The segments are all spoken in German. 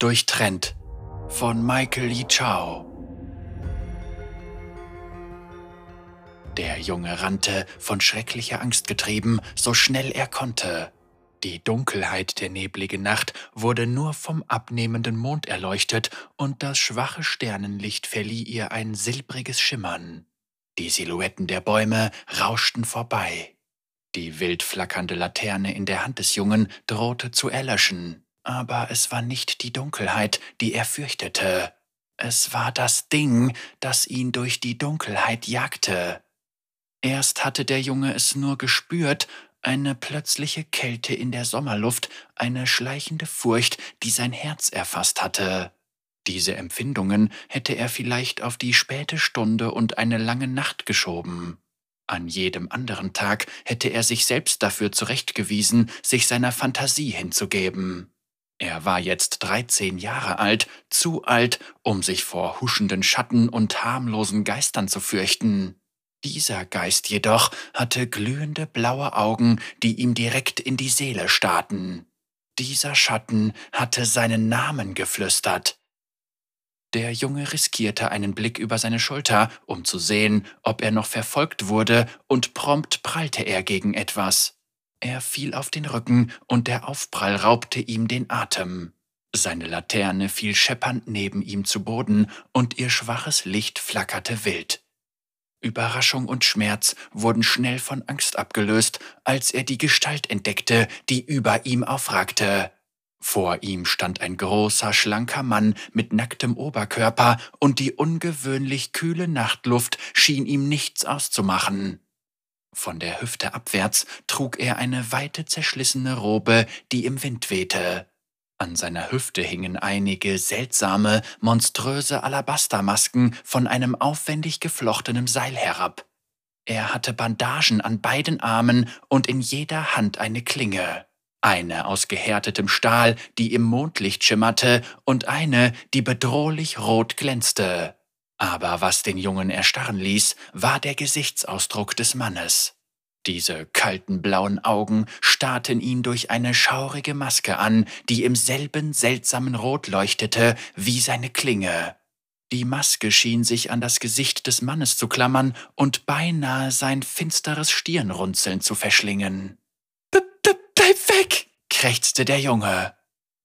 Durchtrennt von Michael Lee Chow. Der Junge rannte, von schrecklicher Angst getrieben, so schnell er konnte. Die Dunkelheit der nebligen Nacht wurde nur vom abnehmenden Mond erleuchtet, und das schwache Sternenlicht verlieh ihr ein silbriges Schimmern. Die Silhouetten der Bäume rauschten vorbei. Die wild flackernde Laterne in der Hand des Jungen drohte zu erlöschen, aber es war nicht die Dunkelheit, die er fürchtete. Es war das Ding, das ihn durch die Dunkelheit jagte. Erst hatte der Junge es nur gespürt, eine plötzliche Kälte in der Sommerluft, eine schleichende Furcht, die sein Herz erfasst hatte. Diese Empfindungen hätte er vielleicht auf die späte Stunde und eine lange Nacht geschoben. An jedem anderen Tag hätte er sich selbst dafür zurechtgewiesen, sich seiner Fantasie hinzugeben. Er war jetzt dreizehn Jahre alt, zu alt, um sich vor huschenden Schatten und harmlosen Geistern zu fürchten. Dieser Geist jedoch hatte glühende blaue Augen, die ihm direkt in die Seele starrten. Dieser Schatten hatte seinen Namen geflüstert. Der Junge riskierte einen Blick über seine Schulter, um zu sehen, ob er noch verfolgt wurde, und prompt prallte er gegen etwas. Er fiel auf den Rücken, und der Aufprall raubte ihm den Atem. Seine Laterne fiel scheppernd neben ihm zu Boden, und ihr schwaches Licht flackerte wild. Überraschung und Schmerz wurden schnell von Angst abgelöst, als er die Gestalt entdeckte, die über ihm aufragte. Vor ihm stand ein großer, schlanker Mann mit nacktem Oberkörper, und die ungewöhnlich kühle Nachtluft schien ihm nichts auszumachen. Von der Hüfte abwärts trug er eine weite zerschlissene Robe, die im Wind wehte. An seiner Hüfte hingen einige seltsame, monströse Alabastermasken von einem aufwendig geflochtenen Seil herab. Er hatte Bandagen an beiden Armen und in jeder Hand eine Klinge. Eine aus gehärtetem Stahl, die im Mondlicht schimmerte, und eine, die bedrohlich rot glänzte. Aber was den Jungen erstarren ließ, war der Gesichtsausdruck des Mannes. Diese kalten blauen Augen starrten ihn durch eine schaurige Maske an, die im selben seltsamen Rot leuchtete wie seine Klinge. Die Maske schien sich an das Gesicht des Mannes zu klammern und beinahe sein finsteres Stirnrunzeln zu verschlingen. B -b Bleib weg! krächzte der Junge.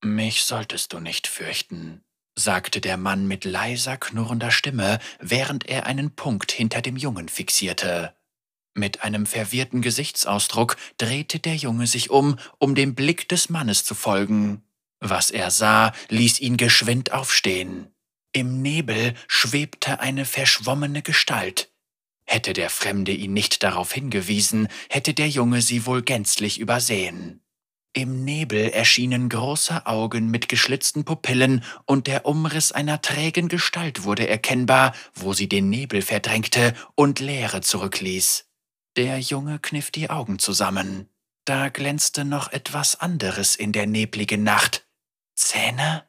Mich solltest du nicht fürchten, sagte der Mann mit leiser, knurrender Stimme, während er einen Punkt hinter dem Jungen fixierte. Mit einem verwirrten Gesichtsausdruck drehte der Junge sich um, um dem Blick des Mannes zu folgen. Was er sah, ließ ihn geschwind aufstehen. Im Nebel schwebte eine verschwommene Gestalt. Hätte der Fremde ihn nicht darauf hingewiesen, hätte der Junge sie wohl gänzlich übersehen. Im Nebel erschienen große Augen mit geschlitzten Pupillen, und der Umriss einer trägen Gestalt wurde erkennbar, wo sie den Nebel verdrängte und Leere zurückließ. Der Junge kniff die Augen zusammen. Da glänzte noch etwas anderes in der nebligen Nacht. Zähne?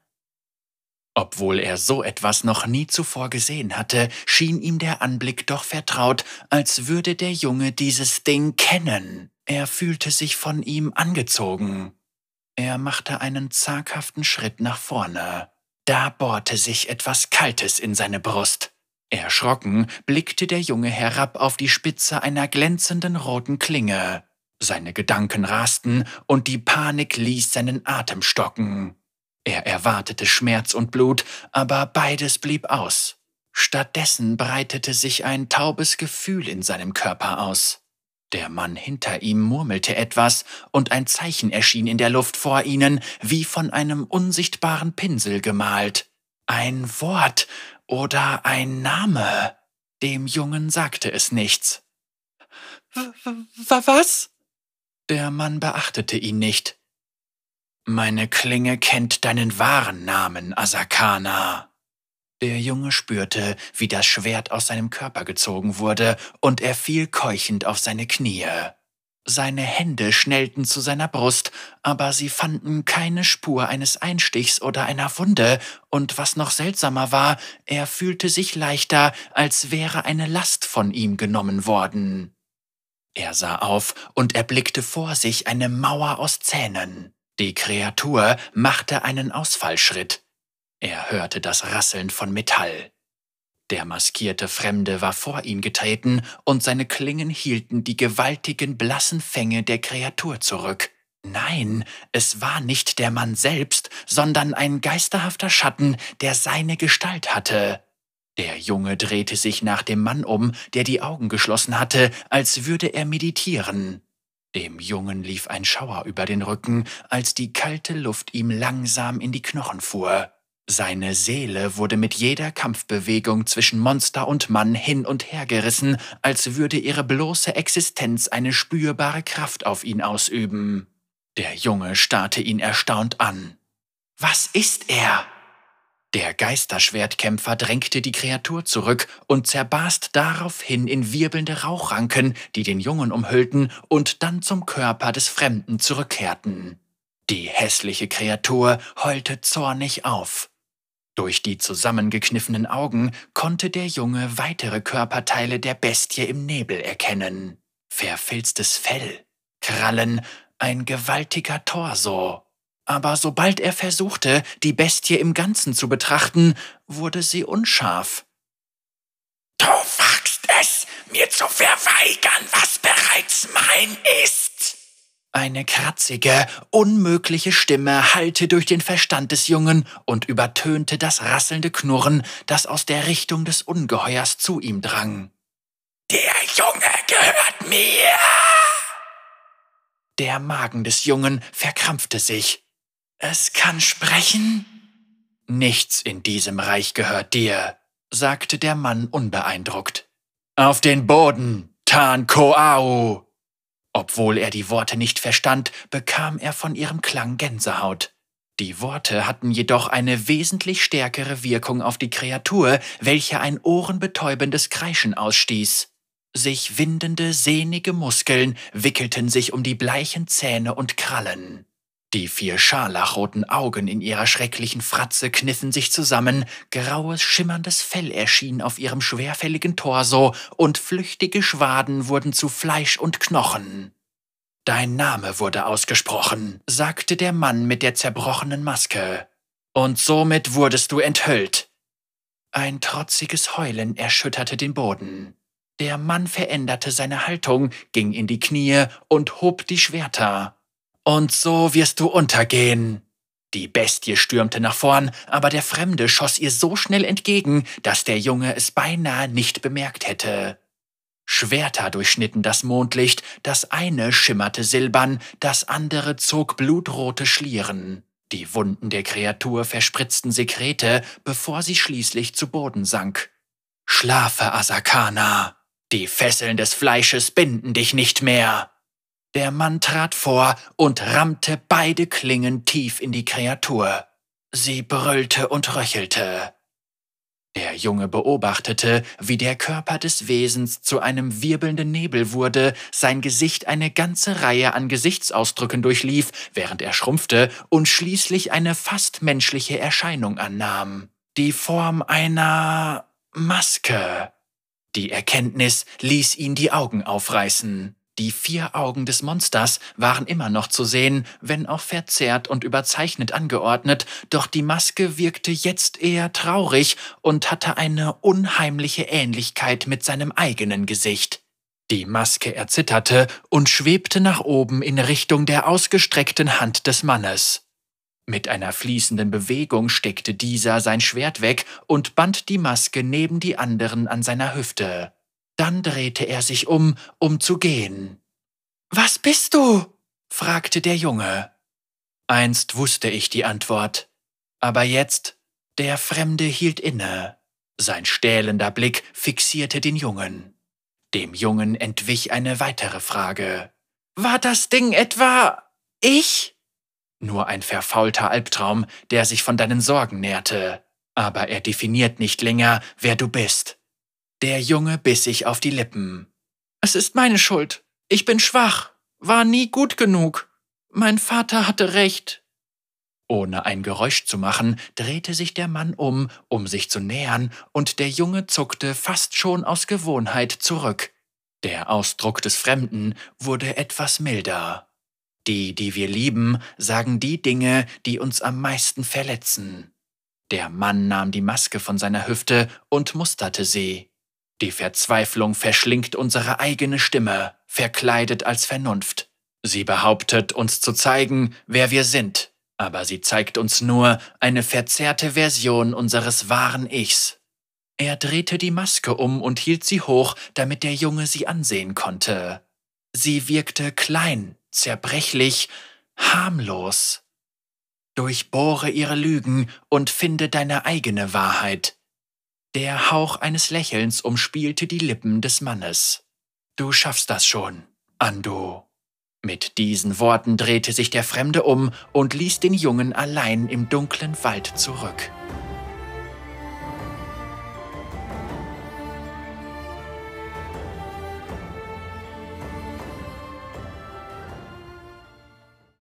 Obwohl er so etwas noch nie zuvor gesehen hatte, schien ihm der Anblick doch vertraut, als würde der Junge dieses Ding kennen. Er fühlte sich von ihm angezogen. Er machte einen zaghaften Schritt nach vorne. Da bohrte sich etwas Kaltes in seine Brust. Erschrocken blickte der Junge herab auf die Spitze einer glänzenden roten Klinge. Seine Gedanken rasten und die Panik ließ seinen Atem stocken. Er erwartete Schmerz und Blut, aber beides blieb aus. Stattdessen breitete sich ein taubes Gefühl in seinem Körper aus. Der Mann hinter ihm murmelte etwas, und ein Zeichen erschien in der Luft vor ihnen, wie von einem unsichtbaren Pinsel gemalt. Ein Wort, oder ein Name? Dem Jungen sagte es nichts. Was? Der Mann beachtete ihn nicht. Meine Klinge kennt deinen wahren Namen, Asakana. Der Junge spürte, wie das Schwert aus seinem Körper gezogen wurde, und er fiel keuchend auf seine Knie. Seine Hände schnellten zu seiner Brust, aber sie fanden keine Spur eines Einstichs oder einer Wunde, und was noch seltsamer war, er fühlte sich leichter, als wäre eine Last von ihm genommen worden. Er sah auf und erblickte vor sich eine Mauer aus Zähnen. Die Kreatur machte einen Ausfallschritt. Er hörte das Rasseln von Metall. Der maskierte Fremde war vor ihn getreten, und seine Klingen hielten die gewaltigen blassen Fänge der Kreatur zurück. Nein, es war nicht der Mann selbst, sondern ein geisterhafter Schatten, der seine Gestalt hatte. Der Junge drehte sich nach dem Mann um, der die Augen geschlossen hatte, als würde er meditieren. Dem Jungen lief ein Schauer über den Rücken, als die kalte Luft ihm langsam in die Knochen fuhr. Seine Seele wurde mit jeder Kampfbewegung zwischen Monster und Mann hin und her gerissen, als würde ihre bloße Existenz eine spürbare Kraft auf ihn ausüben. Der Junge starrte ihn erstaunt an. Was ist er? Der Geisterschwertkämpfer drängte die Kreatur zurück und zerbarst daraufhin in wirbelnde Rauchranken, die den Jungen umhüllten und dann zum Körper des Fremden zurückkehrten. Die hässliche Kreatur heulte zornig auf. Durch die zusammengekniffenen Augen konnte der Junge weitere Körperteile der Bestie im Nebel erkennen. Verfilztes Fell, Krallen, ein gewaltiger Torso. Aber sobald er versuchte, die Bestie im Ganzen zu betrachten, wurde sie unscharf. Du wagst es, mir zu verweigern, was bereits mein ist. Eine kratzige, unmögliche Stimme hallte durch den Verstand des Jungen und übertönte das rasselnde Knurren, das aus der Richtung des Ungeheuers zu ihm drang. Der Junge gehört mir! Der Magen des Jungen verkrampfte sich. Es kann sprechen? Nichts in diesem Reich gehört dir, sagte der Mann unbeeindruckt. Auf den Boden, Tan Koao! Obwohl er die Worte nicht verstand, bekam er von ihrem Klang Gänsehaut. Die Worte hatten jedoch eine wesentlich stärkere Wirkung auf die Kreatur, welche ein ohrenbetäubendes Kreischen ausstieß. Sich windende, sehnige Muskeln wickelten sich um die bleichen Zähne und Krallen. Die vier scharlachroten Augen in ihrer schrecklichen Fratze kniffen sich zusammen, graues, schimmerndes Fell erschien auf ihrem schwerfälligen Torso und flüchtige Schwaden wurden zu Fleisch und Knochen. Dein Name wurde ausgesprochen, sagte der Mann mit der zerbrochenen Maske. Und somit wurdest du enthüllt. Ein trotziges Heulen erschütterte den Boden. Der Mann veränderte seine Haltung, ging in die Knie und hob die Schwerter. Und so wirst du untergehen. Die Bestie stürmte nach vorn, aber der Fremde schoss ihr so schnell entgegen, dass der Junge es beinahe nicht bemerkt hätte. Schwerter durchschnitten das Mondlicht, das eine schimmerte silbern, das andere zog blutrote Schlieren. Die Wunden der Kreatur verspritzten Sekrete, bevor sie schließlich zu Boden sank. Schlafe, Asakana! Die Fesseln des Fleisches binden dich nicht mehr! Der Mann trat vor und rammte beide Klingen tief in die Kreatur. Sie brüllte und röchelte. Der Junge beobachtete, wie der Körper des Wesens zu einem wirbelnden Nebel wurde, sein Gesicht eine ganze Reihe an Gesichtsausdrücken durchlief, während er schrumpfte und schließlich eine fast menschliche Erscheinung annahm. Die Form einer Maske. Die Erkenntnis ließ ihn die Augen aufreißen. Die vier Augen des Monsters waren immer noch zu sehen, wenn auch verzerrt und überzeichnet angeordnet, doch die Maske wirkte jetzt eher traurig und hatte eine unheimliche Ähnlichkeit mit seinem eigenen Gesicht. Die Maske erzitterte und schwebte nach oben in Richtung der ausgestreckten Hand des Mannes. Mit einer fließenden Bewegung steckte dieser sein Schwert weg und band die Maske neben die anderen an seiner Hüfte. Dann drehte er sich um, um zu gehen. Was bist du? fragte der Junge. Einst wusste ich die Antwort, aber jetzt, der Fremde hielt inne. Sein stählender Blick fixierte den Jungen. Dem Jungen entwich eine weitere Frage. War das Ding etwa ich? Nur ein verfaulter Albtraum, der sich von deinen Sorgen nährte. Aber er definiert nicht länger, wer du bist. Der Junge biss sich auf die Lippen. Es ist meine Schuld. Ich bin schwach, war nie gut genug. Mein Vater hatte recht. Ohne ein Geräusch zu machen, drehte sich der Mann um, um sich zu nähern, und der Junge zuckte fast schon aus Gewohnheit zurück. Der Ausdruck des Fremden wurde etwas milder. Die, die wir lieben, sagen die Dinge, die uns am meisten verletzen. Der Mann nahm die Maske von seiner Hüfte und musterte sie. Die Verzweiflung verschlingt unsere eigene Stimme, verkleidet als Vernunft. Sie behauptet, uns zu zeigen, wer wir sind, aber sie zeigt uns nur eine verzerrte Version unseres wahren Ichs. Er drehte die Maske um und hielt sie hoch, damit der Junge sie ansehen konnte. Sie wirkte klein, zerbrechlich, harmlos. Durchbohre ihre Lügen und finde deine eigene Wahrheit. Der Hauch eines Lächelns umspielte die Lippen des Mannes. Du schaffst das schon, Ando. Mit diesen Worten drehte sich der Fremde um und ließ den Jungen allein im dunklen Wald zurück.